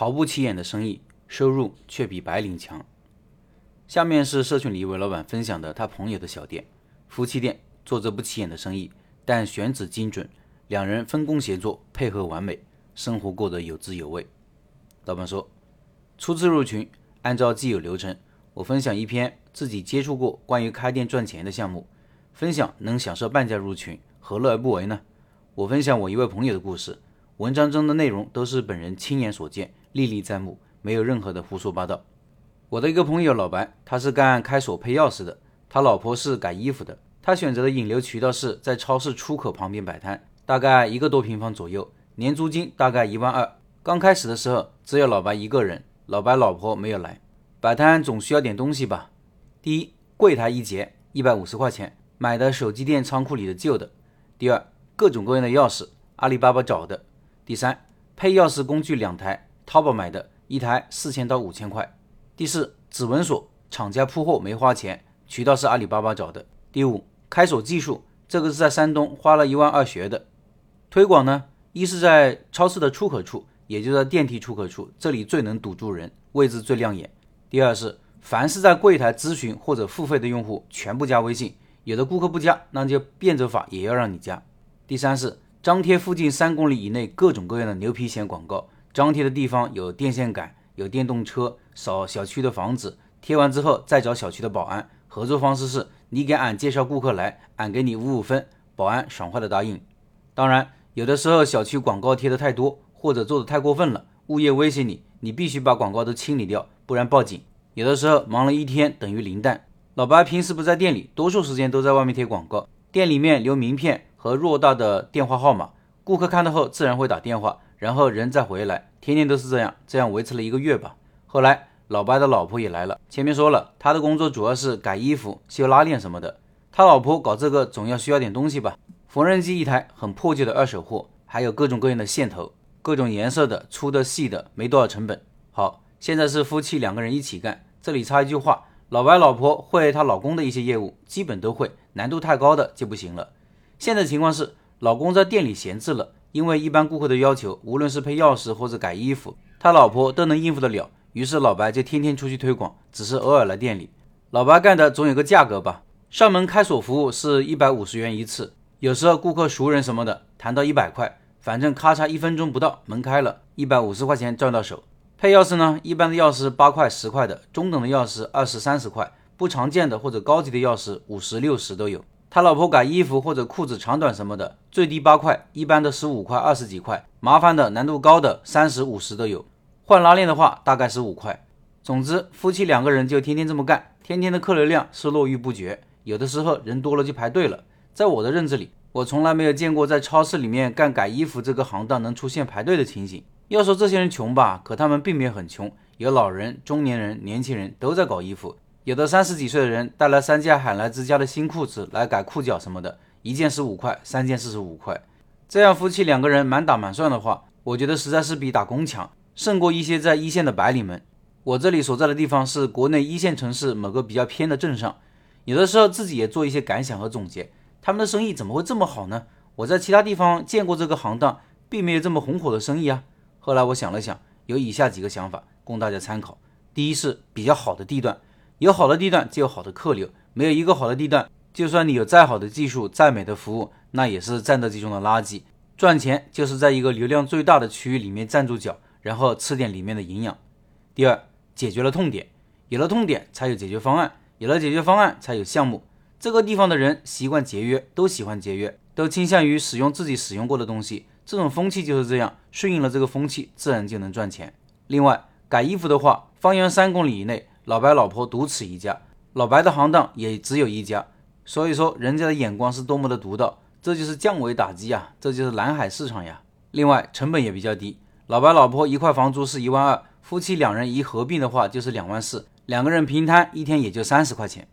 毫不起眼的生意，收入却比白领强。下面是社群里一位老板分享的他朋友的小店，夫妻店做着不起眼的生意，但选址精准，两人分工协作，配合完美，生活过得有滋有味。老板说，初次入群，按照既有流程，我分享一篇自己接触过关于开店赚钱的项目，分享能享受半价入群，何乐而不为呢？我分享我一位朋友的故事，文章中的内容都是本人亲眼所见，历历在目，没有任何的胡说八道。我的一个朋友老白，他是干开锁配钥匙的，他老婆是改衣服的。他选择的引流渠道是在超市出口旁边摆摊，大概一个多平方左右，年租金大概一万二。刚开始的时候只有老白一个人，老白老婆没有来。摆摊总需要点东西吧？第一，柜台一节一百五十块钱，买的手机店仓库里的旧的。第二，各种各样的钥匙，阿里巴巴找的。第三，配钥匙工具两台，淘宝买的，一台四千到五千块。第四，指纹锁厂家铺货没花钱，渠道是阿里巴巴找的。第五，开锁技术，这个是在山东花了一万二学的。推广呢，一是在超市的出口处，也就在电梯出口处，这里最能堵住人，位置最亮眼。第二是，凡是在柜台咨询或者付费的用户，全部加微信，有的顾客不加，那就变着法也要让你加。第三是，张贴附近三公里以内各种各样的牛皮癣广告，张贴的地方有电线杆。有电动车扫小区的房子，贴完之后再找小区的保安合作方式是，你给俺介绍顾客来，俺给你五五分，保安爽快的答应。当然，有的时候小区广告贴的太多，或者做的太过分了，物业威胁你，你必须把广告都清理掉，不然报警。有的时候忙了一天等于零蛋。老白平时不在店里，多数时间都在外面贴广告，店里面留名片和偌大的电话号码，顾客看到后自然会打电话。然后人再回来，天天都是这样，这样维持了一个月吧。后来老白的老婆也来了。前面说了，他的工作主要是改衣服、修拉链什么的。他老婆搞这个总要需要点东西吧？缝纫机一台，很破旧的二手货，还有各种各样的线头，各种颜色的，粗的、细的，没多少成本。好，现在是夫妻两个人一起干。这里插一句话：老白老婆会她老公的一些业务，基本都会，难度太高的就不行了。现在情况是，老公在店里闲置了。因为一般顾客的要求，无论是配钥匙或者改衣服，他老婆都能应付得了。于是老白就天天出去推广，只是偶尔来店里。老白干的总有个价格吧？上门开锁服务是一百五十元一次，有时候顾客熟人什么的，谈到一百块，反正咔嚓一分钟不到，门开了，一百五十块钱赚到手。配钥匙呢，一般的钥匙八块十块的，中等的钥匙二十三十块，不常见的或者高级的钥匙五十六十都有。他老婆改衣服或者裤子长短什么的，最低八块，一般的十五块、二十几块，麻烦的、难度高的三十五十都有。换拉链的话，大概是五块。总之，夫妻两个人就天天这么干，天天的客流量是络绎不绝。有的时候人多了就排队了。在我的认知里，我从来没有见过在超市里面干改衣服这个行当能出现排队的情形。要说这些人穷吧，可他们并没有很穷，有老人、中年人、年轻人都在搞衣服。有的三十几岁的人带来三件海澜之家的新裤子来改裤脚什么的，一件十五块，三件四十五块。这样夫妻两个人满打满算的话，我觉得实在是比打工强，胜过一些在一线的白领们。我这里所在的地方是国内一线城市某个比较偏的镇上，有的时候自己也做一些感想和总结。他们的生意怎么会这么好呢？我在其他地方见过这个行当，并没有这么红火的生意啊。后来我想了想，有以下几个想法供大家参考：第一是比较好的地段。有好的地段就有好的客流，没有一个好的地段，就算你有再好的技术、再美的服务，那也是战斗机中的垃圾。赚钱就是在一个流量最大的区域里面站住脚，然后吃点里面的营养。第二，解决了痛点，有了痛点才有解决方案，有了解决方案才有项目。这个地方的人习惯节约，都喜欢节约，都倾向于使用自己使用过的东西。这种风气就是这样，顺应了这个风气，自然就能赚钱。另外，改衣服的话，方圆三公里以内。老白老婆独此一家，老白的行当也只有一家，所以说人家的眼光是多么的独到，这就是降维打击啊，这就是蓝海市场呀。另外成本也比较低，老白老婆一块房租是一万二，夫妻两人一合并的话就是两万四，两个人平摊一天也就三十块钱。